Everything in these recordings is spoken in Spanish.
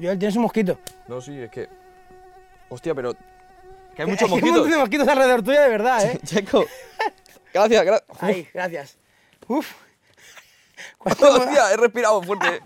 Joel, tienes un mosquito. No, sí, es que... Hostia, pero... Que hay muchos que Hay un mosquitos. mosquitos alrededor tuya, de verdad, ¿eh? Checo. Gracias, gracias. Ahí, gracias. Uf. ¿Cuántos, Hostia, he respirado fuerte.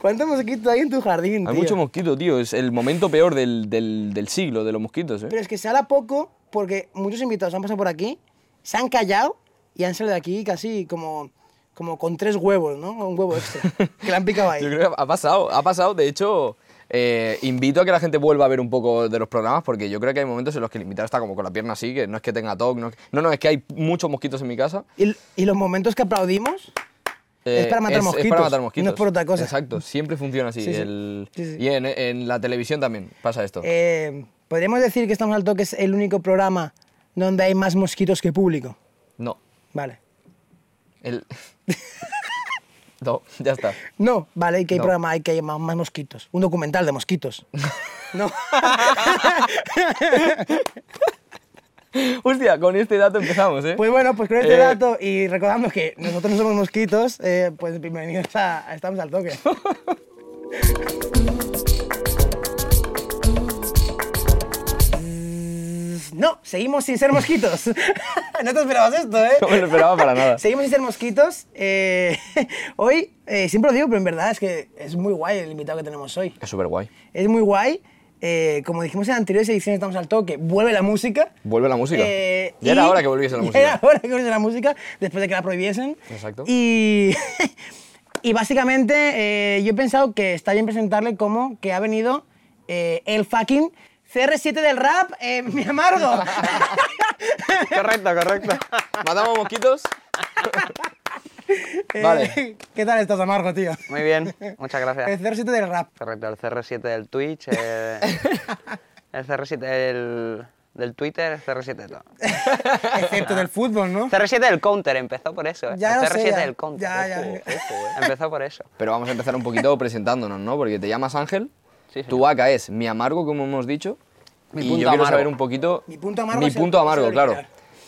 Cuántos mosquitos hay en tu jardín, Hay tío? mucho mosquito, tío. Es el momento peor del, del, del siglo de los mosquitos, ¿eh? Pero es que se habla poco porque muchos invitados han pasado por aquí, se han callado y han salido de aquí casi como, como con tres huevos, ¿no? Un huevo extra. que le han picado ahí. Yo creo que ha pasado, ha pasado. De hecho, eh, invito a que la gente vuelva a ver un poco de los programas porque yo creo que hay momentos en los que el invitado está como con la pierna así, que no es que tenga TOC, no, es- no, no, es que hay muchos mosquitos en mi casa. Y, y los momentos que aplaudimos Eh, Es para matar Es mosquitos, para matar no mosquitos. es por otra cosa. Exacto, siempre funciona así. Sí, sí. el- Sí, sí. Y en, en la televisión también pasa esto. Eh, ¿Podríamos decir que Estamos al Toque es el único programa donde hay más mosquitos que público? No. Vale. El... no, ya está. No, vale, ¿y qué No. programa hay que hay más, más mosquitos? Un documental de mosquitos. no. Hostia, con este dato empezamos, ¿eh? Pues bueno, pues con este Eh, dato y recordando que nosotros no somos mosquitos, eh, pues bienvenidos a, a Estamos al Toque. No, seguimos sin ser mosquitos. no te esperabas esto, ¿eh? No me lo esperaba para nada. Seguimos sin ser mosquitos. eh, hoy, eh, siempre lo digo, pero en verdad es que es muy guay el invitado que tenemos hoy. Es súper guay. Es muy guay. eh, como dijimos en anteriores ediciones, estamos al toque. Vuelve la música. Vuelve la música. Eh, ya era hora que volviese la música. Era hora que volviese la música, después de que la prohibiesen. Exacto. Y, y básicamente eh, yo he pensado que está bien presentarle como que ha venido eh, el fucking CR7 del rap, eh, mi amargo. Correcto, correcto. ¿Matamos mosquitos? Eh, Vale. ¿Qué tal estás, amargo, tío? Muy bien, muchas El gracias. CR7 del rap. Correcto, el CR7 del Twitch, eh, el CR7 del, del Twitter, el CR7 de todo. Excepto del fútbol, ¿no? CR7 del Counter, empezó por eso. eh. Ya el lo CR7 sé, ya. del Counter. Ya, ya. ojo, ojo, eh. Empezó por eso. Pero vamos a empezar un poquito presentándonos, ¿no? Porque te llamas Ángel, Sí, tu vaca es mi amargo, como hemos dicho, Mi y punto yo quiero amargo. saber un poquito... Mi punto amargo Mi punto amargo, claro.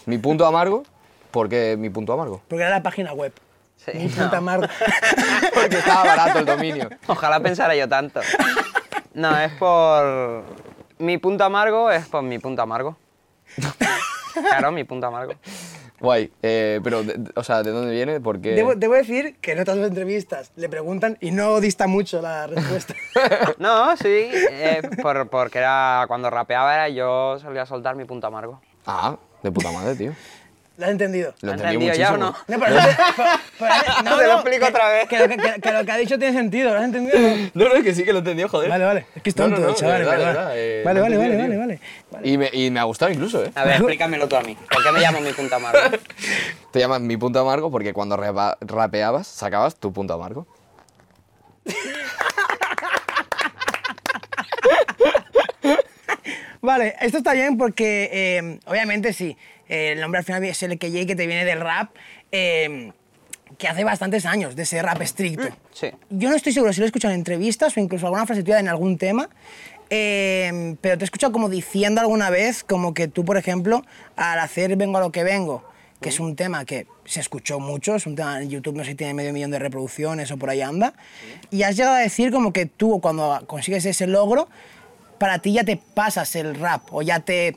Mi punto amargo, ¿por qué mi punto amargo? Porque era la página web. Sí, Mi no. puta amargo. Porque estaba barato el dominio. Ojalá pensara yo tanto. No, es por... Mi punto amargo es por mi punto amargo. Claro, mi punto amargo. Guay, eh, pero, de- o sea, ¿de dónde viene? Porque... Debo, debo decir que en otras entrevistas le preguntan y no dista mucho la respuesta. No, sí, eh, por- porque era cuando rapeaba era yo solía soltar mi punto amargo. Ah, de puta madre, tío. ¿Lo has entendido? Lo ¿Lo has entendido ya o muchísimo. No, pero, pero- pero- no, Te lo no, explico que- otra vez. Que lo que, que- que lo que ha dicho tiene sentido, ¿lo has entendido? No, no, es que sí que lo entendió, joder. Vale, vale. Es que es No, no, tonto, no, chaval, verdad, verdad. verdad, eh, vale, vale, he vale, entendido, vale, tío. vale. Y me, y me ha gustado incluso, ¿eh? A ver, explícamelo tú a mí. ¿Por qué me llamo mi punto amargo? Te llamas mi punto amargo porque cuando rapa- rapeabas sacabas tu punto amargo. Vale, esto está bien porque, eh, obviamente, sí, eh, el nombre al final es el que que te viene del rap, eh, que hace bastantes años, de ese rap estricto. Sí. Yo no estoy seguro si lo he escuchado en entrevistas o incluso alguna frase tuya en algún tema, eh, pero te he escuchado como diciendo alguna vez, como que tú, por ejemplo, al hacer Vengo a lo que vengo, que es un tema que se escuchó mucho, es un tema en YouTube, no sé si tiene medio millón de reproducciones o por ahí anda, y has llegado a decir como que tú, cuando consigues ese logro, para ti ya te pasas el rap, o ya te...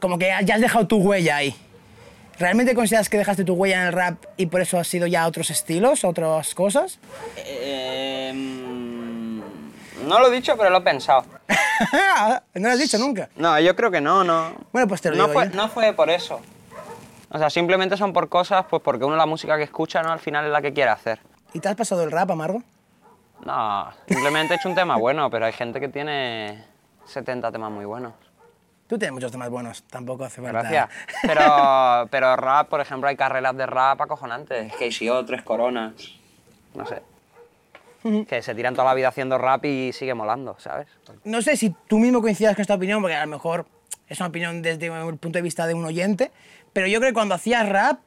como que ya has dejado tu huella ahí. ¿Realmente consideras que dejaste tu huella en el rap y por eso has sido ya a otros estilos, a otras cosas? Em, no lo he dicho, pero lo he pensado. no lo has dicho nunca. No, yo creo que no, no. Bueno, pues te lo no digo fue, yo. no fue por eso. O sea, simplemente son por cosas, pues porque uno la música que escucha, ¿no? Al final es la que quiere hacer. ¿Y te has pasado el rap, Amargo? No, simplemente he hecho un tema bueno, pero hay gente que tiene 70 temas muy buenos. Tú tienes muchos temas buenos, tampoco hace falta... Gracias. Pero, pero rap, por ejemplo, hay carreras de rap acojonantes. KCO, Tres Coronas, no sé. Que se tiran toda la vida haciendo rap y sigue molando, ¿sabes? No sé si tú mismo coincidas con esta opinión, porque a lo mejor es una opinión desde el punto de vista de un oyente, pero yo creo que cuando hacías rap,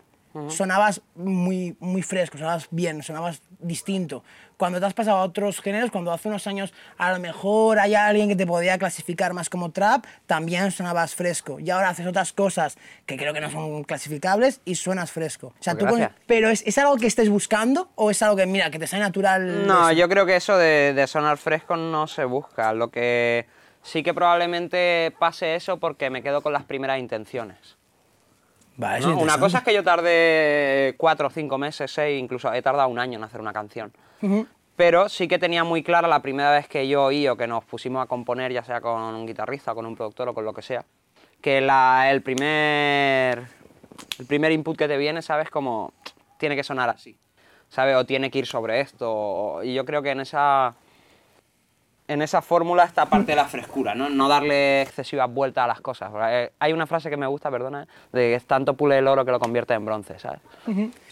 sonabas muy, muy fresco, sonabas bien, sonabas distinto. Cuando te has pasado a otros géneros, cuando hace unos años a lo mejor hay alguien que te podía clasificar más como trap, también sonabas fresco. Y ahora haces otras cosas que creo que no son clasificables y suenas fresco. O sea, Pues tú con- gracias. pero ¿es, ¿es algo que estés buscando o es algo que, mira, que te sale natural? No, eso? yo creo que eso de, de sonar fresco no se busca. Lo que sí que probablemente pase eso porque me quedo con las primeras intenciones. Una cosa es que yo tardé cuatro o cinco meses, seis, incluso he tardado un año en hacer una canción. Pero sí que tenía muy clara la primera vez que yo oí o que nos pusimos a componer, ya sea con un guitarrista, con un productor o con lo que sea, que la- el, primer, el primer input que te viene, ¿sabes? Como tiene que sonar así, ¿sabes? O tiene que ir sobre esto. o- y yo creo que en esa, en esa fórmula está parte de la frescura, ¿no? No darle excesivas vueltas a las cosas. Eh, Hay una frase que me gusta, perdona, de que es tanto pule el oro que lo convierte en bronce, ¿sabes?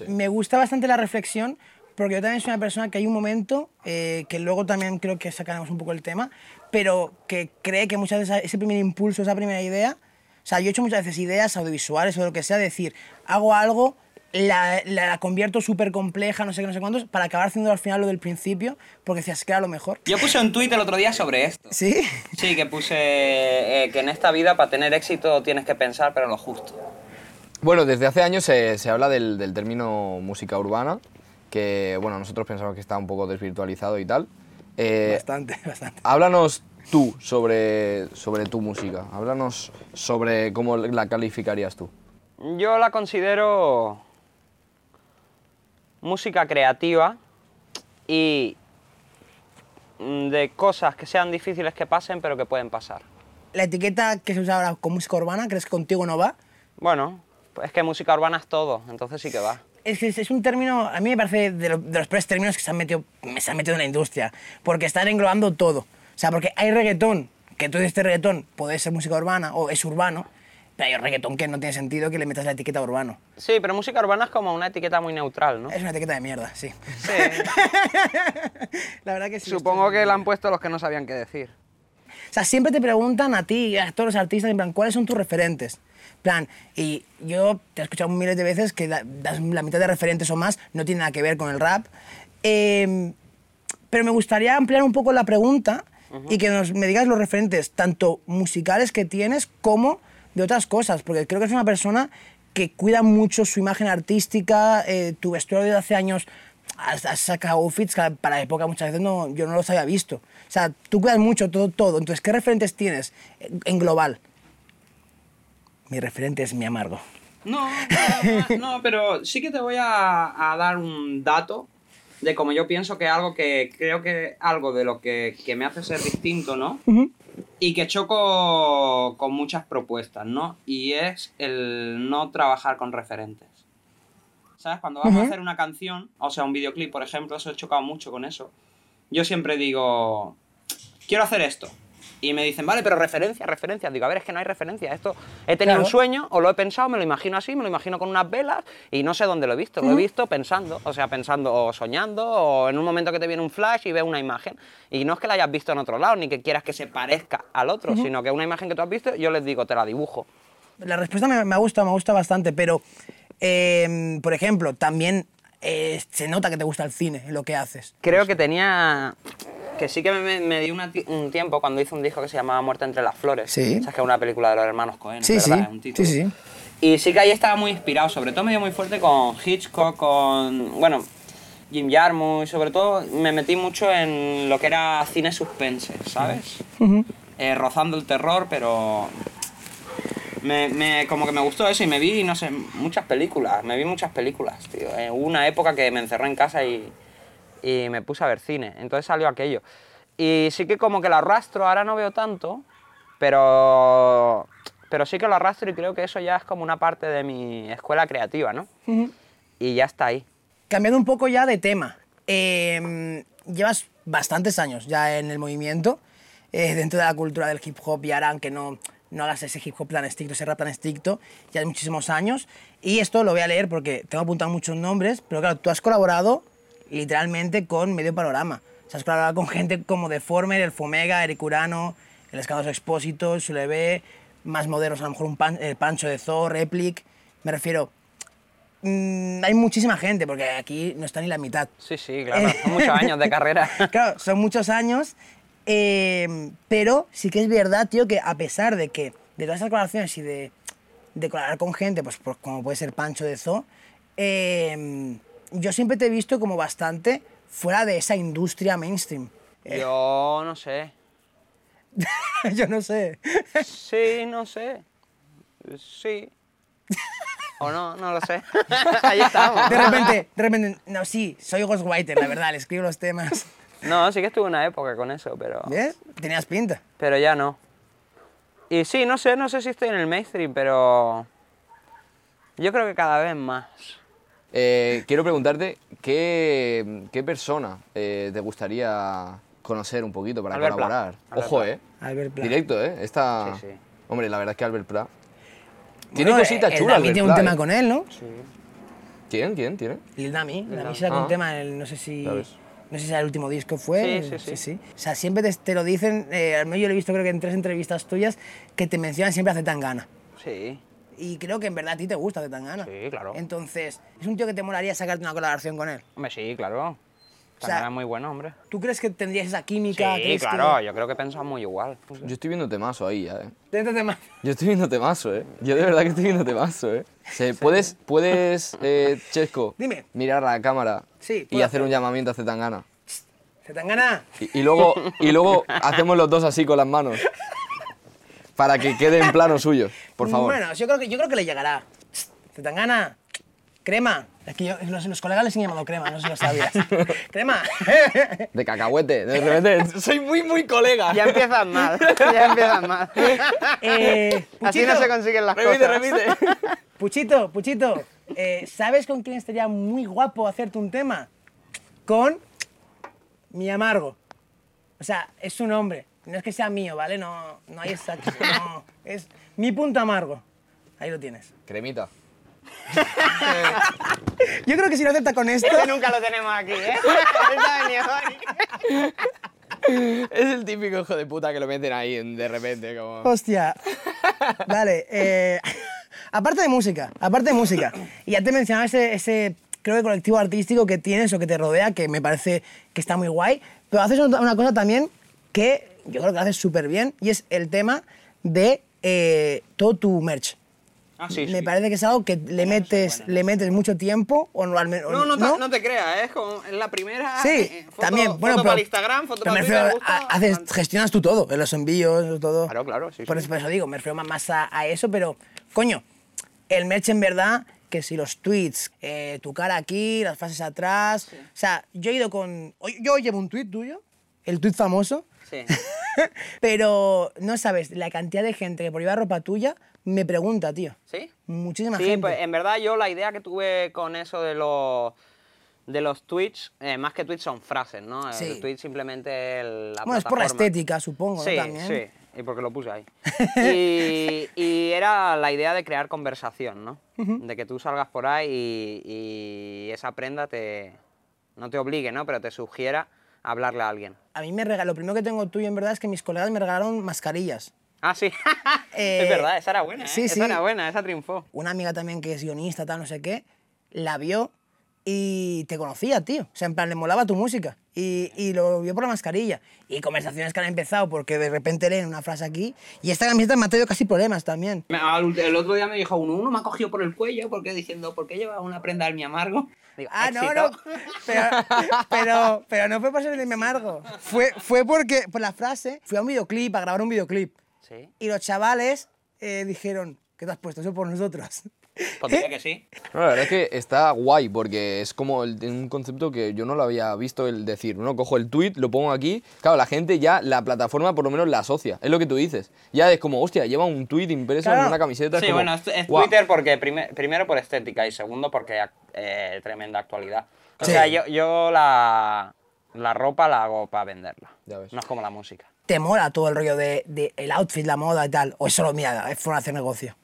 Me gusta bastante la reflexión porque yo también soy una persona que hay un momento, eh, que luego también creo que sacaremos un poco el tema, pero que cree que muchas veces ese primer impulso, esa primera idea, o sea, yo he hecho muchas veces ideas audiovisuales o lo que sea, decir, hago algo, la, la, la convierto súper compleja, no sé qué, no sé cuántos, para acabar haciendo al final lo del principio, porque decías que era lo mejor. Yo puse un tuit el otro día sobre esto. ¿Sí? Sí, que puse eh, que en esta vida para tener éxito tienes que pensar, pero lo justo. Bueno, desde hace años se, se habla del, del término música urbana, que bueno, nosotros pensamos que está un poco desvirtualizado y tal. Eh, Bastante, bastante. háblanos tú sobre, sobre tu música, háblanos sobre cómo la calificarías tú. Yo la considero música creativa y mm, de cosas que sean difíciles que pasen, pero que pueden pasar. La etiqueta que se usa ahora con música urbana, ¿crees que contigo no va? Bueno, es que música urbana es todo, entonces sí que va. Es es- es un término, a mí me parece de, lo- de los peores términos que se han, metido, se han metido en la industria, porque están englobando todo. O sea, porque hay reggaetón, que tú dices este reggaetón puede ser música urbana o es urbano, pero hay reggaetón que no tiene sentido que le metas la etiqueta urbano. Sí, pero música urbana es como una etiqueta muy neutral, ¿no? Es una etiqueta de mierda, sí. Sí. la verdad que sí. Supongo que la han puesto los que no sabían qué decir. O sea, siempre te preguntan a ti y a todos los artistas, en plan, ¿cuáles son tus referentes? En plan, y yo te he escuchado miles de veces que das la mitad de referentes o más no tiene nada que ver con el rap. Eh, pero me gustaría ampliar un poco la pregunta y que nos, me digas los referentes, tanto musicales que tienes como de otras cosas, porque creo que es una persona que cuida mucho su imagen artística, eh, tu vestuario de hace años has, has sacado outfits que para la época muchas veces no, yo no los había visto. O sea, tú cuidas mucho todo, todo. Entonces, ¿qué referentes tienes en, en global? Mi referente es mi amargo. No, no, no, pero sí que te voy a, a dar un dato de como yo pienso que algo que creo que algo de lo que, que me hace ser distinto, ¿no? Y que choco con muchas propuestas, ¿no? Y es el no trabajar con referentes. ¿Sabes? Cuando vamos a hacer una canción, o sea, un videoclip, por ejemplo, eso he chocado mucho con eso. Yo siempre digo, quiero hacer esto. Y me dicen, vale, pero referencias, referencias. Digo, a ver, es que no hay referencias. Esto he tenido Claro. un sueño, o lo he pensado, me lo imagino así, me lo imagino con unas velas, y no sé dónde lo he visto. Lo he visto pensando, o sea, pensando o soñando, o en un momento que te viene un flash y ves una imagen. Y no es que la hayas visto en otro lado, ni que quieras que se parezca al otro, sino que una imagen que tú has visto, yo les digo, te la dibujo. La respuesta me, me gusta, me gusta bastante, pero, eh, por ejemplo, también eh, se nota que te gusta el cine, lo que haces. Creo que tenía. Que sí que me, me di una un tiempo cuando hice un disco que se llamaba Muerte entre las flores. Sí. Sabes que es una película de los hermanos Cohen. Sí, ¿verdad? sí, Es un título. sí, sí. Y sí que ahí estaba muy inspirado, sobre todo me dio muy fuerte con Hitchcock, con. Bueno, Jim Jarmusch, sobre todo me metí mucho en lo que era cine suspense, ¿sabes? Eh, rozando el terror, pero. Me, me- como que me gustó eso y me vi, no sé, muchas películas. Me vi muchas películas, tío. Eh, hubo una época que me encerré en casa y, y me puse a ver cine. Entonces salió aquello. Y sí que como que lo arrastro, ahora no veo tanto, pero, pero sí que lo arrastro y creo que eso ya es como una parte de mi escuela creativa, ¿no? Y ya está ahí. Cambiando un poco ya de tema, eh, llevas bastantes años ya en el movimiento, eh, dentro de la cultura del hip hop y ahora aunque no, no hagas ese hip hop tan estricto, ese rap tan estricto, ya hay muchísimos años. Y esto lo voy a leer porque tengo apuntado muchos nombres, pero claro, tú has colaborado literalmente con medio panorama. O sea, has colaborado con gente como Deformer, el Fomega, Eric Urano, el Escados Expósito, Suleve, más modernos, a lo mejor un pan- el Pancho de Thor, Replic. Me refiero, mm, hay muchísima gente, porque aquí no está ni la mitad. Sí, sí, claro. Son muchos años de carrera. Claro, son muchos años, eh, pero sí que es verdad, tío, que a pesar de que de todas esas colaboraciones y de, de colaborar con gente, pues, pues como puede ser Pancho de Zoo, eh, yo siempre te he visto como bastante fuera de esa industria mainstream. Yo no sé. yo no sé. Sí, no sé. Sí. O no, no lo sé. Ahí estamos. De repente, de repente, no, sí, soy ghostwriter, la verdad, le escribo los temas. No, sí que estuve una época con eso, pero. ¿Ves? Tenías pinta. Pero ya no. Y sí, no sé, no sé si estoy en el mainstream, pero. Yo creo que cada vez más. Eh, quiero preguntarte, ¿qué, qué persona eh, te gustaría conocer un poquito para Albert Pla. colaborar? Albert Ojo, Pla. ¿eh? Albert Pla. Directo, ¿eh? Esta... Sí, sí. Hombre, la verdad es que Albert Pla... Tiene Bueno, cositas el chulas, Dami Albert tiene un Pla, tema ¿eh? con él, ¿no? Sí. ¿Quién? ¿Quién? ¿Tiene? Lil Dami. Dami Dami. sacó Ah. un tema, en el- no sé si... No sé si era el último disco fue. Sí, sí, sí. O sea, siempre te, te lo dicen, eh, al menos yo lo he visto creo que en tres entrevistas tuyas, que te mencionan siempre a Zetangana. Sí. Y creo que en verdad a ti te gusta Zetangana. Sí, claro. Entonces, es un tío que te molaría sacarte una colaboración con él. Hombre, sí, claro. O sea, era muy bueno, hombre. ¿Tú crees que tendrías esa química? Sí, ¿Crees que- claro, yo creo que pensamos muy igual. Yo estoy viendo temazo ahí ya, ¿eh? Más. Yo estoy viendo temazo, ¿eh? Yo de verdad que estoy viendo temazo, ¿eh? Se- ¿Puedes, puedes eh, Chesco, Dime. mirar a la cámara Sí, y puedo hacer un llamamiento a Zetangana? Zetangana. Y, y luego, y luego hacemos los dos así con las manos. Para que quede en plano suyo, por favor. Bueno, yo creo que, yo creo que le llegará. Zetangana. Crema. Es que yo, los, los colegas les han llamado crema, no sé si lo sabías. crema. De cacahuete, de repente. Soy muy, muy colega. Ya empiezan mal, ya empiezan mal. Eh, Así no se consiguen las Repite, cosas. repite. Puchito, Puchito, eh, ¿sabes con quién estaría muy guapo hacerte un tema? Con mi amargo. O sea, es su nombre. No es que sea mío, ¿vale? No, no hay esa... No, es mi punto amargo. Ahí lo tienes. Cremita. Yo creo que si lo acepta con esto... Este nunca lo tenemos aquí, ¿eh? Es el típico hijo de puta que lo meten ahí de repente, como. Hostia. Vale, eh, aparte de música, aparte de música, y ya te mencionaba ese, ese, creo que colectivo artístico que tienes o que te rodea, que me parece que está muy guay, pero haces una cosa también que yo creo que lo haces súper bien, y es el tema de eh, todo tu merch. Ah, sí, me sí. parece que es algo que le metes, le metes mucho tiempo, o no al menos... No, no, te- no te creas, ¿eh? es como la primera. Sí, eh, foto- también. Foto Bueno, pero, para Instagram, foto para Twitter. haces, gestionas tú todo, los envíos, todo. Claro, claro, sí, Por, sí. Eso, por eso digo, me refiero más- a, a eso, pero, coño, el merch en verdad, que si los tweets, eh, tu cara aquí, las frases atrás. O sea, yo he ido con. Yo llevo un tweet tuyo, el tweet famoso, Sí. pero no sabes, la cantidad de gente que por llevar ropa tuya me pregunta, tío. ¿Sí? Muchísima Sí, gente. pues en verdad yo la idea que tuve con eso de los de los tweets, eh, más que tweets son frases, ¿no? Sí. El tweet simplemente es la bueno, es por la estética, supongo, Sí, ¿no? También. sí, y porque lo puse ahí. y, y era la idea de crear conversación, ¿no? De que tú salgas por ahí y, y esa prenda te, no te obligue, ¿no? Pero te sugiera hablarle a alguien. A mí me regaló, lo primero que tengo tuyo en verdad es que mis colegas me regalaron mascarillas. Ah, sí. Eh, es verdad, esa era buena, ¿eh? sí, sí. Esa era buena, esa triunfó. una amiga también que es guionista, tal, no sé qué, la vio y te conocía, tío. O sea, en plan, le molaba tu música. Y, y lo vio por la mascarilla. Y conversaciones que han empezado porque de repente leen una frase aquí. Y esta camiseta me ha traído casi problemas también. Al- El otro día me dijo uno, uno me ha cogido por el cuello porque diciendo, ¿por qué llevas una prenda del mi amargo? Digo, Ah, no, "Éxito". no. Pero, pero, pero no fue por ser de mi amargo. Fue, fue porque, por la frase, fui a un videoclip, a grabar un videoclip. Sí, Y los chavales eh, dijeron, ¿qué te has puesto? Eso por nosotros. Pues diría que sí. No, la verdad es que está guay porque es como el- un concepto que yo no lo había visto el decir, ¿no? Cojo el tweet, lo pongo aquí, claro, la gente ya, la plataforma por lo menos la asocia, es lo que tú dices. Ya es como, hostia, lleva un tweet impreso en una camiseta. es Sí, como, bueno, es, es. Twitter porque prime- primero por estética y segundo porque eh, tremenda actualidad. O Sí. sea, yo, yo la, la ropa la hago para venderla. Ya ves. No es como la música. ¿Te mola todo el rollo de, de el outfit, la moda y tal? O es solo, mira, es forma de hacer negocio.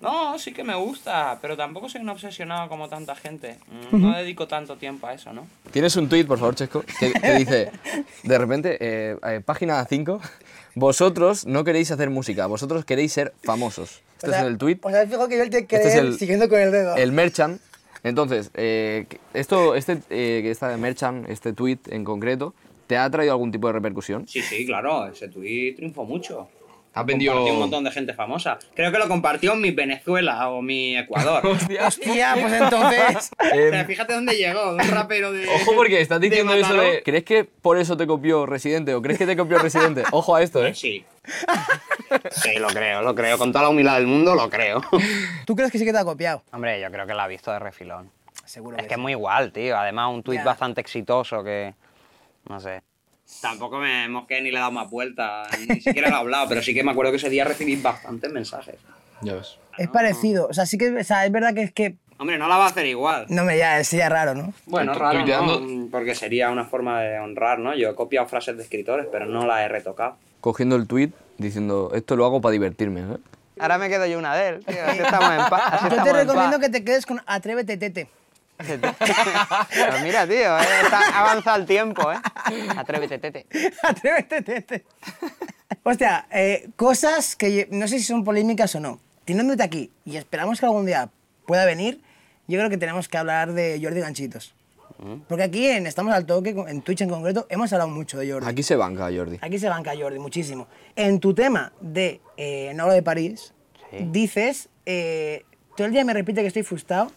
No, sí que me gusta, pero tampoco soy un obsesionado como tanta gente. No dedico tanto tiempo a eso, ¿no? Tienes un tweet, por favor, Chesco, que, que dice, de repente, eh, eh, página 5, vosotros no queréis hacer música, vosotros queréis ser famosos. Este es el tweet. O sea, fijo que yo el que Este es el- siguiendo con el dedo. El merchant Entonces, eh, esto, este, eh, esta de Merchant, este tweet en concreto, ¿te ha traído algún tipo de repercusión? Sí, sí, claro, ese tweet triunfó mucho. Ha Lo vendido- compartió un montón de gente famosa. Creo que lo compartió mi Venezuela o mi Ecuador. Hostia. Hostia, pues entonces. O Em, sea, fíjate dónde llegó, un rapero de. Ojo porque estás de diciendo eso Mataró. de... ¿Crees que por eso te copió Residente o crees que te copió Residente? Ojo a esto, ¿eh? Sí. Sí, lo creo, lo creo. Con toda la humildad del mundo, lo creo. ¿Tú crees que sí que te ha copiado? Hombre, yo creo que la ha visto de refilón. Seguro Es que es muy igual, tío. Además, un tuit Ya. bastante exitoso que. No sé. Tampoco me mosqué ni le he dado más vueltas, ni siquiera lo he hablado, pero sí que me acuerdo que ese día recibí bastantes mensajes. Ya ves. Es parecido. O sea, sí que o sea, es verdad que es que. Hombre, no la va a hacer igual. No me ya, sería raro, ¿no? Bueno, raro, ¿no? porque sería una forma de honrar, ¿no? Yo he copiado frases de escritores, pero no las he retocado. Cogiendo el tweet diciendo, esto lo hago para divertirme, ¿eh? Ahora me quedo yo una de él, tío. Así estamos en paz. así Yo te recomiendo que te quedes con Atrévete Tete. Pero mira, tío, eh, está avanza el tiempo, ¿eh? Atrévete, tete. Atrévete Tete. Hostia, eh, cosas que yo- no sé si son polémicas o no. Teniéndote aquí y esperamos que algún día pueda venir, yo creo que tenemos que hablar de Jordi Ganchitos. Porque aquí en Estamos al Toque, en Twitch en concreto, hemos hablado mucho de Jordi. Aquí se banca, Jordi. Aquí se banca Jordi muchísimo. En tu tema de eh, No hablo de París, Sí. dices, eh, todo el día me repite que estoy frustrado,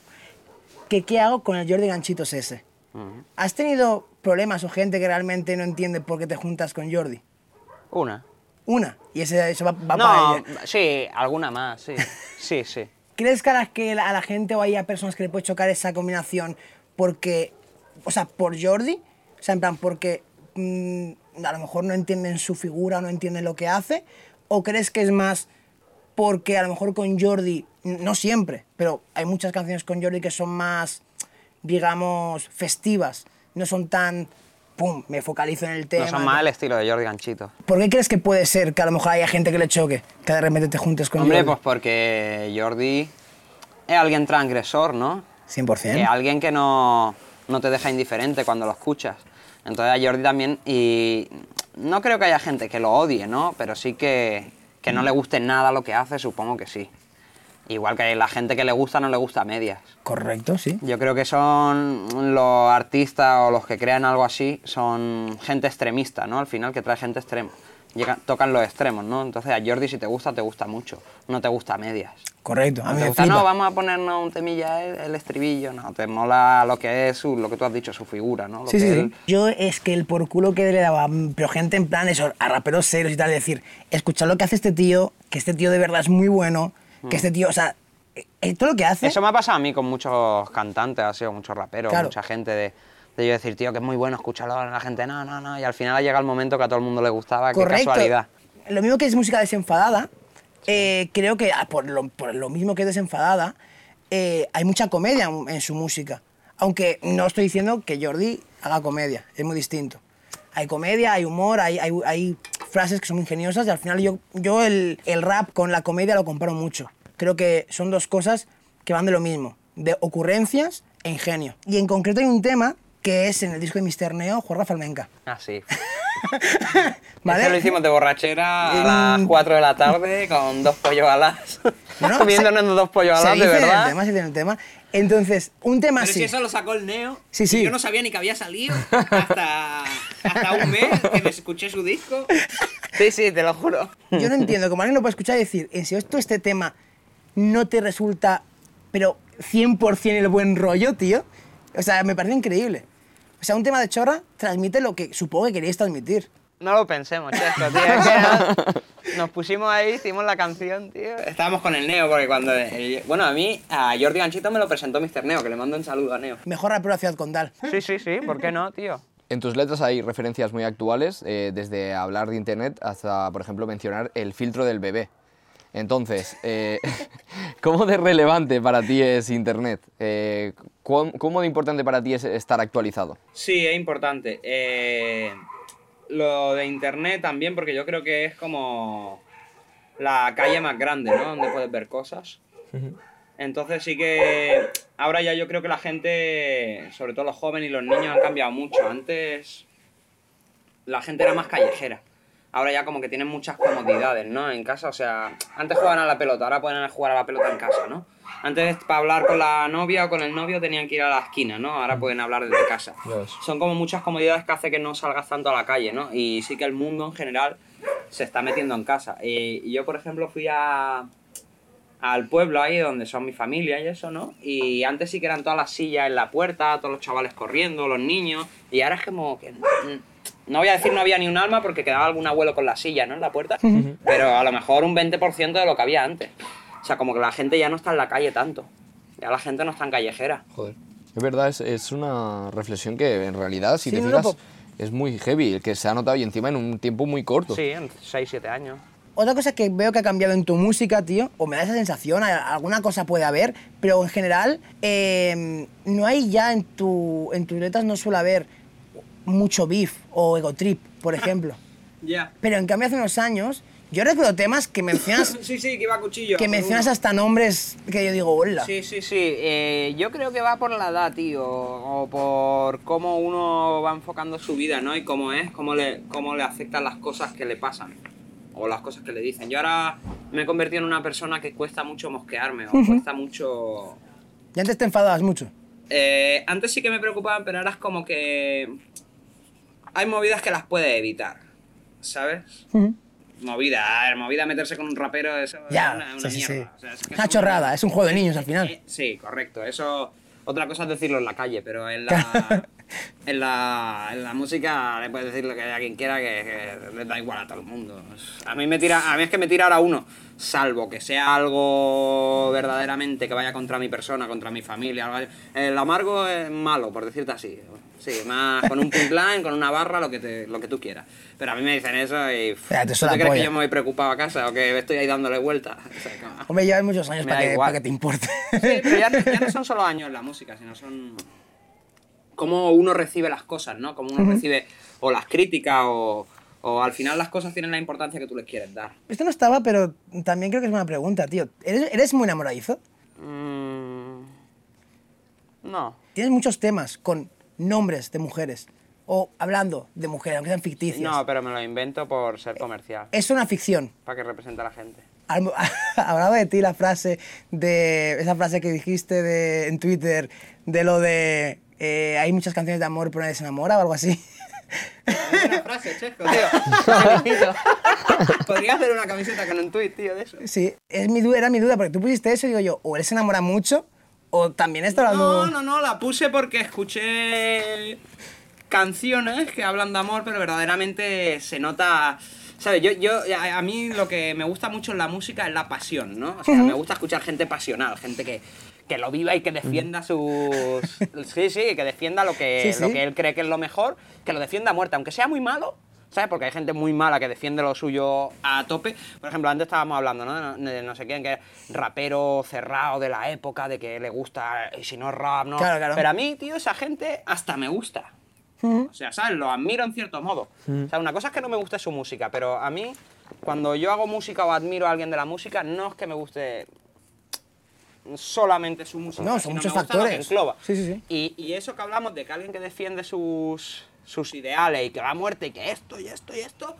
que qué hago con el Jordi Ganchitos ese. ¿Has tenido problemas o gente que realmente no entiende por qué te juntas con Jordi? Una. Una, y ese, eso va, va para No, ella. sí, alguna más, sí. Sí, sí. ¿Crees que a, la, que a la gente o haya personas que le puede chocar esa combinación porque, o sea, por Jordi? O sea, en plan, porque mm, a lo mejor no entienden su figura, no entienden lo que hace, o crees que es más porque a lo mejor con Jordi, no siempre, pero hay muchas canciones con Jordi que son más, digamos, festivas, no son tan, pum, me focalizo en el tema. No son más el estilo de Jordi Ganchito. ¿Por qué crees que puede ser que a lo mejor haya gente que le choque, que de repente te juntes con Hombre, Jordi? pues porque Jordi es alguien transgresor, ¿no? 100%. Es alguien que no, no te deja indiferente cuando lo escuchas. Entonces a Jordi también, y no creo que haya gente que lo odie, ¿no? Pero sí que, que no le guste nada lo que hace, supongo que sí. Igual que la gente que le gusta no le gusta medias. Correcto, sí. Yo creo que son los artistas o los que crean algo así, son gente extremista, ¿no? Al final que trae gente extrema. Llega- tocan los extremos, ¿no? Entonces a Jordi si te gusta, te gusta mucho. No te gusta medias. Correcto. A No mí te me gusta, no, vamos a ponernos un temilla el, el estribillo, no, te mola lo que es su, lo que tú has dicho, su figura, ¿no? Lo Sí, que sí, él-. Yo es que el por culo que le daba, mm, pero gente en plan eso, a raperos serios y tal, decir, escuchad lo que hace este tío, que este tío de verdad es muy bueno, que este tío, o sea, eh, eh, todo lo que hace... Mm. Eso me ha pasado a mí con muchos cantantes, ha sido muchos raperos, Claro. mucha gente de, de yo decir, tío, que es muy bueno, escúchalo, la gente, no, no, no, y al final ha llegado el momento que a todo el mundo le gustaba, qué Correcto. casualidad. Lo mismo que es música desenfadada, eh, creo que ah, por lo, por lo mismo que es desenfadada, eh, hay mucha comedia en, su música. Aunque no estoy diciendo que Jordi haga comedia, es muy distinto. Hay comedia, hay humor, hay, hay, hay frases que son ingeniosas y al final yo, yo el, el rap con la comedia lo comparo mucho. Creo que son dos cosas que van de lo mismo, de ocurrencias e ingenio. Y en concreto hay un tema que es en el disco de Mr. Neo, Jorge Falmenca. Ah, sí. ¿Vale? Ese lo hicimos de borrachera a Mm. las 4 de la tarde con dos pollos alas. Bueno, Comiéndonos dos pollos alas, de en el verdad. tema, se el tema. Entonces, un tema Pero así. si eso lo sacó el Neo, Sí, y sí. yo no sabía ni que había salido hasta, hasta un mes que me escuché su disco. Sí, sí, te lo juro. Yo no entiendo cómo alguien lo puede escuchar y decir, en si esto este tema no te resulta, pero 100% el buen rollo, tío. O sea, me parece increíble. O sea, un tema de chorra transmite lo que supongo que queríais transmitir. No lo pensemos, Chesco, tío. Es que no- nos pusimos ahí, hicimos la canción, tío. Estábamos con el Neo, porque cuando... el- bueno, a mí, a Jordi Ganchito me lo presentó Mr. Neo, que le mando un saludo a Neo. Mejor rapero de la ciudad condal. Sí, sí, sí, ¿por qué no, tío? En tus letras hay referencias muy actuales, eh, desde hablar de Internet hasta, por ejemplo, mencionar el filtro del bebé. Entonces, eh, ¿cómo de relevante para ti es Internet? Eh, ¿cuán- ¿Cómo de importante para ti es estar actualizado? Sí, es importante. Eh, lo de internet también, porque yo creo que es como la calle más grande, ¿no? Donde puedes ver cosas. Entonces sí que ahora ya yo creo que la gente, sobre todo los jóvenes y los niños, han cambiado mucho. Antes la gente era más callejera. Ahora ya como que tienen muchas comodidades, ¿no? En casa, o sea, antes jugaban a la pelota, ahora pueden jugar a la pelota en casa, ¿no? Antes para hablar con la novia o con el novio tenían que ir a la esquina, ¿no? Ahora pueden hablar desde casa. Ya ves. Son como muchas comodidades que hace que no salgas tanto a la calle, ¿no? Y sí que el mundo en general se está metiendo en casa. Eh, y yo, por ejemplo, fui a al pueblo ahí donde son mi familia y eso, ¿no? Y antes sí que eran todas las sillas en la puerta, todos los chavales corriendo, los niños, y ahora es como que... No voy a decir no había ni un alma porque quedaba algún abuelo con la silla, ¿no? En la puerta, pero a lo mejor un 20% de lo que había antes. O sea, como que la gente ya no está en la calle tanto. Ya la gente no está en callejera. Joder. Es verdad, es, es una reflexión que en realidad, si Sí, te no, fijas, po- es muy heavy, que se ha notado y encima en un tiempo muy corto. Sí, en 6, 7 años. Otra cosa que veo que ha cambiado en tu música, tío, o me da esa sensación, alguna cosa puede haber, pero en general eh, no hay ya en, tu, en tus letras, no suele haber mucho beef o ego trip, por ejemplo. Ya. Pero en cambio hace unos años, yo recuerdo temas que mencionas, Sí, sí, que iba a cuchillo. que mencionas hasta nombres que yo digo, hola. Sí, sí, sí. Eh, yo creo que va por la edad, tío. O por cómo uno va enfocando su vida, ¿no? Y cómo es, cómo le, cómo le afectan las cosas que le pasan. O las cosas que le dicen. Yo ahora me he convertido en una persona que cuesta mucho mosquearme. O cuesta mucho... Y antes te enfadabas mucho. Eh, antes sí que me preocupaban, pero ahora es como que... Hay movidas que las puedes evitar. ¿Sabes? Ujú. Movida, a ver, movida meterse con un rapero, eso Ya, es una, una sí, sí, sí. mierda. O sea, es que Una chorrada, es un juego de niños al final. eh, Sí, correcto. Eso. Otra cosa es decirlo en la calle, pero en la, en la, en la música le puedes decir lo que a quien quiera que, que le da igual a todo el mundo. A mí me tira, a mí es que me tira ahora uno, salvo que sea algo verdaderamente que vaya contra mi persona, contra mi familia. El amargo es malo, por decirte así. Sí, más con un punchline, con una barra, lo que te, lo que tú quieras. Pero a mí me dicen eso y. Te ¿tú te crees polla. que yo me voy preocupado a casa o que estoy ahí dándole vueltas? O sea, Hombre, llevas muchos años para que, para que te importe. Sí, pero ya, ya no son solo años en la música, sino son cómo uno recibe las cosas, ¿no? Cómo uno recibe o las críticas o, o al final las cosas tienen la importancia que tú les quieres dar. Esto no estaba, pero también creo que es buena pregunta, tío. ¿Eres, eres muy enamoradizo? Mm, no. Tienes muchos temas con nombres de mujeres. O hablando de mujeres, aunque sean ficticias. No, pero me lo invento por ser comercial, Es una ficción. para que represente a la gente. Hablaba de ti la frase de. Esa frase que dijiste de, en Twitter de lo de. Eh, hay muchas canciones de amor, pero nadie se enamora o algo así. una frase, Chesco, tío. Podría hacer una camiseta con un tweet, tío, de eso. Sí, es mi duda, era mi duda, porque tú pusiste eso y digo yo, o él se enamora mucho, o también está hablando. No, no, no, la puse porque escuché canciones que hablan de amor, pero verdaderamente se nota. ¿Sabes? Yo, yo, a, a mí lo que me gusta mucho en la música es la pasión, ¿no? O sea, me gusta escuchar gente pasional, gente que, que lo viva y que defienda sus. Sí, sí, que defienda lo que, Sí, sí. lo que él cree que es lo mejor, que lo defienda a muerte, aunque sea muy malo. ¿Sabes? Porque hay gente muy mala que defiende lo suyo a tope. Por ejemplo, antes estábamos hablando, ¿no? De no sé quién, que es rapero cerrado de la época, de que le gusta, y si no es rap, ¿no? Claro, claro. Pero a mí, tío, esa gente hasta me gusta. O sea, ¿sabes? Lo admiro en cierto modo. O sea, una cosa es que no me guste su música, pero a mí, cuando yo hago música o admiro a alguien de la música, no es que me guste solamente su música. No, son muchos factores. engloba. Sí, sí, sí. Y, y eso que hablamos de que alguien que defiende sus, sus ideales y que va a muerte y que esto y esto y esto,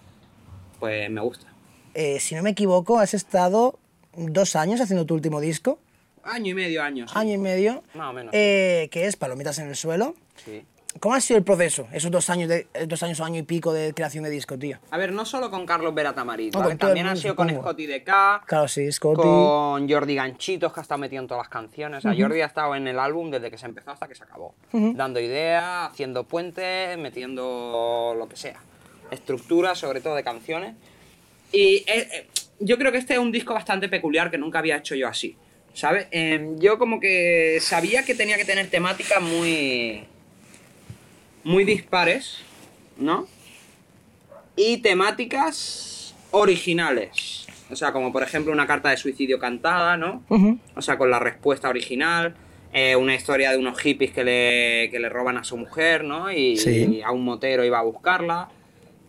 pues me gusta. Eh, si no me equivoco, has estado dos años haciendo tu último disco, Año y medio, años. año y medio, Más o menos. eh, que es Palomitas en el suelo. Sí. ¿Cómo ha sido el proceso, esos dos años, de, eh, dos años o año y pico de creación de disco, tío? A ver, no solo con Carlos Beratamarit, No, también ha sido con. Scotty DK, Claro, sí, Scotty. con Jordi Ganchitos, que ha estado metido en todas las canciones. O sea, Jordi ha estado en el álbum desde que se empezó hasta que se acabó. Dando ideas, haciendo puentes, metiendo lo que sea. Estructuras, sobre todo de canciones. Y eh, eh, yo creo que este es un disco bastante peculiar que nunca había hecho yo así. ¿Sabes? Em, yo como que sabía que tenía que tener temáticas muy. Muy dispares, ¿no? y temáticas originales. O sea, como por ejemplo una carta de suicidio cantada, ¿no? O sea, con la respuesta original. eh, una historia de unos hippies que le, que le roban a su mujer, ¿no? Y, Sí. y a un motero iba a buscarla.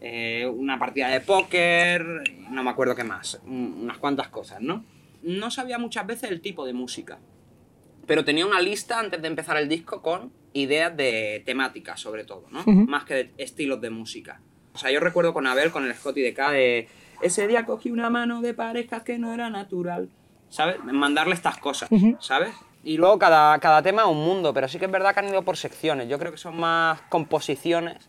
eh, una partida de póker, no me acuerdo qué más. un- Unas cuantas cosas, ¿no? No sabía muchas veces el tipo de música. Pero tenía una lista antes de empezar el disco con ideas de temática, sobre todo, ¿no? Más que de estilos de música. O sea, yo recuerdo con Abel, con el Scotty de K, de ese día cogí una mano de parejas que no era natural. ¿Sabes? Mandarle estas cosas, ¿sabes? Y luego cada, cada tema es un mundo, pero sí que es verdad que han ido por secciones. Yo creo que son más composiciones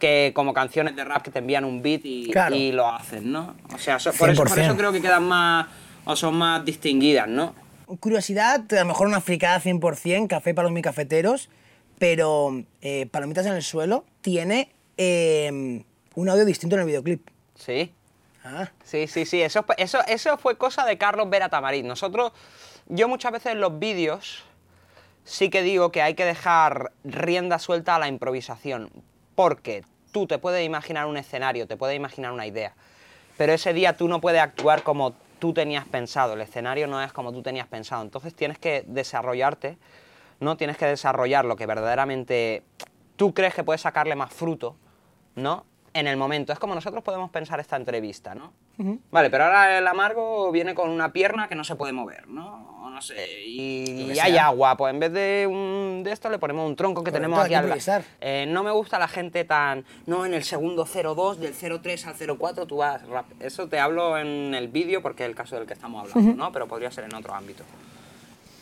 que como canciones de rap que te envían un beat y, Claro. y lo hacen, ¿no? O sea, so- por, eso, por 100%. eso creo que quedan más, o son más distinguidas, ¿no? Curiosidad, a lo mejor una fricada 100%, café para los mi cafeteros, pero eh, Palomitas en el suelo tiene eh, un audio distinto en el videoclip. Sí. Ah, Sí, sí, sí, eso, eso, eso fue cosa de Carlos Vera Tamarín. Nosotros, yo muchas veces en los vídeos sí que digo que hay que dejar rienda suelta a la improvisación, porque tú te puedes imaginar un escenario, te puedes imaginar una idea, pero ese día tú no puedes actuar como tú tenías pensado, el escenario no es como tú tenías pensado, entonces tienes que desarrollarte, ¿no? Tienes que desarrollar lo que verdaderamente tú crees que puedes sacarle más fruto, ¿no? En el momento. Es como nosotros podemos pensar esta entrevista, ¿no? Vale, pero ahora el amargo viene con una pierna que no se puede mover, ¿no? No sé, y, hay agua, pues en vez de, un, de esto le ponemos un tronco que Correcto, tenemos aquí al. Eh, no me gusta la gente tan. No, en el segundo 02, del 03 al 04 tú vas rap. Eso te hablo en el vídeo porque es el caso del que estamos hablando, ¿no? Pero podría ser en otro ámbito.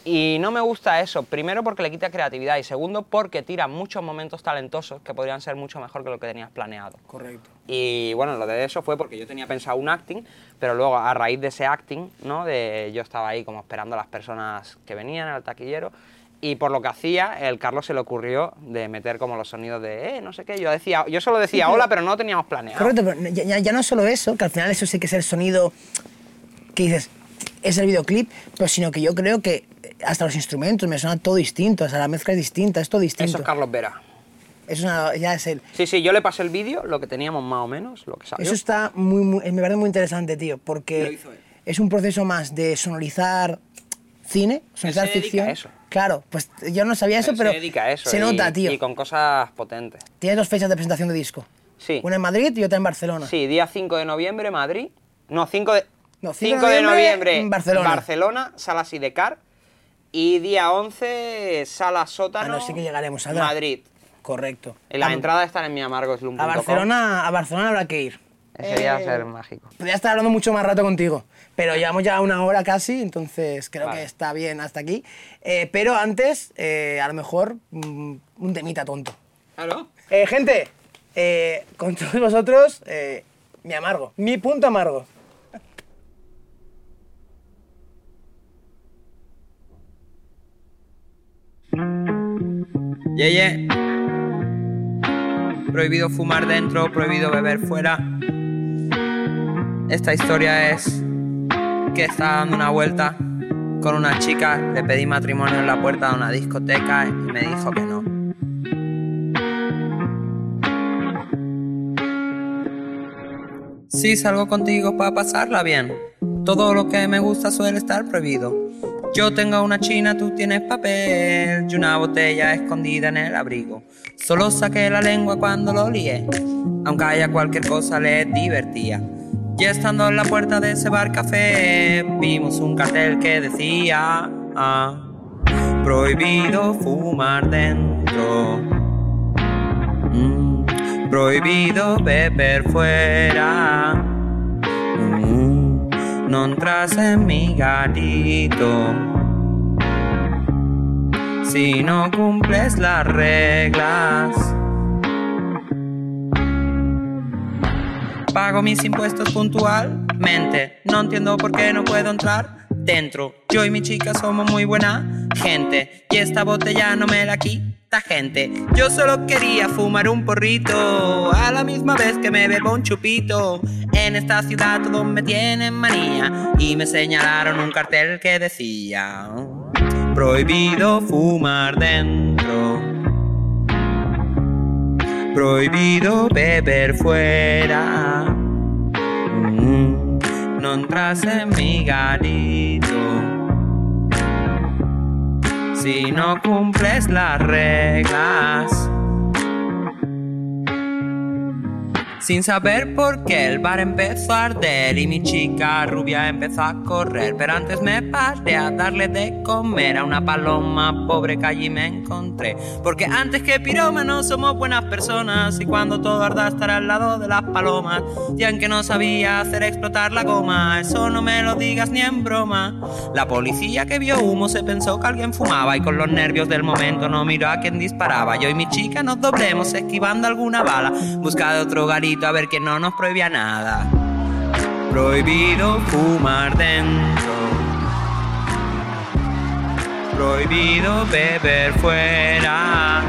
Y no me gusta eso, primero porque le quita creatividad y segundo porque tira muchos momentos talentosos que podrían ser mucho mejor que lo que tenías planeado. correcto. Y bueno, lo de eso fue porque yo tenía pensado un acting, pero luego a raíz de ese acting, ¿no? De, yo estaba ahí como esperando a las personas que venían al taquillero y por lo que hacía, el Carlos se le ocurrió de meter como los sonidos de, eh, no sé qué, yo decía, yo solo decía hola, pero no lo teníamos planeado. Correcto, pero ya, ya- no solo eso, que al final eso sí que es el sonido que dices, es el videoclip, pero sino que yo creo que hasta los instrumentos me suena todo distinto, o sea, la mezcla es distinta, es todo distinto. Eso es Carlos Vera. Eso es una- ya es el... Sí, sí, yo le pasé el vídeo, lo que teníamos más o menos, lo que salió. Eso está muy, muy- me parece muy interesante, tío, Lo porque hizo él. es un proceso más de sonorizar cine, sonorizar se dedica ficción. a eso. Claro, pues yo no sabía eso, Él pero se dedica a eso. se y- nota, tío. Y con cosas potentes. Tienes dos fechas de presentación de disco. Sí. Una en Madrid y otra en Barcelona. Sí, día 5 de noviembre, Madrid. No, 5 de, No, 5 de noviembre, en Barcelona. Barcelona, Sala Sidecar. Y día 11, Sala Sótano, Ah, no, sí que llegaremos, saldrá. Madrid. Correcto. Y las A- entradas están en miamargoslum.com. A Barcelona, a Barcelona habrá que ir. Ese día va a ser mágico. Podría estar hablando mucho más rato contigo, pero llevamos ya una hora casi, entonces creo Vale. que está bien hasta aquí. Eh, pero antes, eh, a lo mejor, mm, un temita tonto. Eh, gente, eh, con todos vosotros, eh, mi amargo, mi punto amargo. Yeye. Prohibido fumar dentro, prohibido beber fuera. Esta historia es que estaba dando una vuelta con una chica, le pedí matrimonio en la puerta de una discoteca y me dijo que no. Si salgo contigo para pasarla bien, todo lo que me gusta suele estar prohibido. Yo tengo una china, tú tienes papel y una botella escondida en el abrigo. Solo saqué la lengua cuando lo lié, aunque haya cualquier cosa le divertía. Y estando en la puerta de ese bar café, vimos un cartel que decía: ah, Prohibido fumar dentro. Mm, prohibido beber fuera. No entras en mi garito. Si no cumples las reglas. Pago mis impuestos puntualmente. No entiendo por qué no puedo entrar dentro. Yo y mi chica somos muy buena gente. Y esta botella no me la quita gente. Yo solo quería fumar un porrito. A la misma vez que me bebo un chupito. En esta ciudad todos me tienen manía. Y me señalaron un cartel que decía: Prohibido fumar dentro. Prohibido beber fuera. Mm, no entras en mi garito. Si no cumples las reglas. Sin saber por qué el bar empezó a arder y mi chica rubia empezó a correr. Pero antes me paré a darle de comer a una paloma pobre que allí me encontré. Porque antes que pirómanos somos buenas personas y cuando todo arda estará al lado de las palomas. Y aunque no sabía hacer explotar la goma, eso no me lo digas ni en broma. La policía que vio humo se pensó que alguien fumaba y con los nervios del momento no miró a quien disparaba. Yo y mi chica nos doblemos esquivando alguna bala. Busca de otro garito a ver que no nos prohibía nada. Prohibido fumar dentro. Prohibido beber fuera.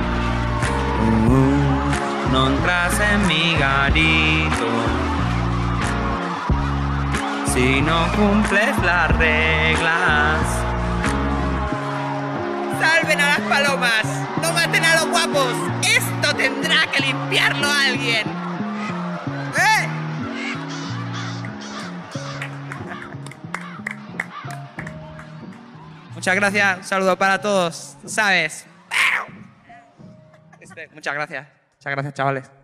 Uh, no entras en mi garito. Si no cumples las reglas. ¡Salven a las palomas! ¡No maten a los guapos! ¡Esto tendrá que limpiarlo alguien! Muchas gracias, un saludo para todos, ¿sabes? Este, muchas gracias, muchas gracias chavales.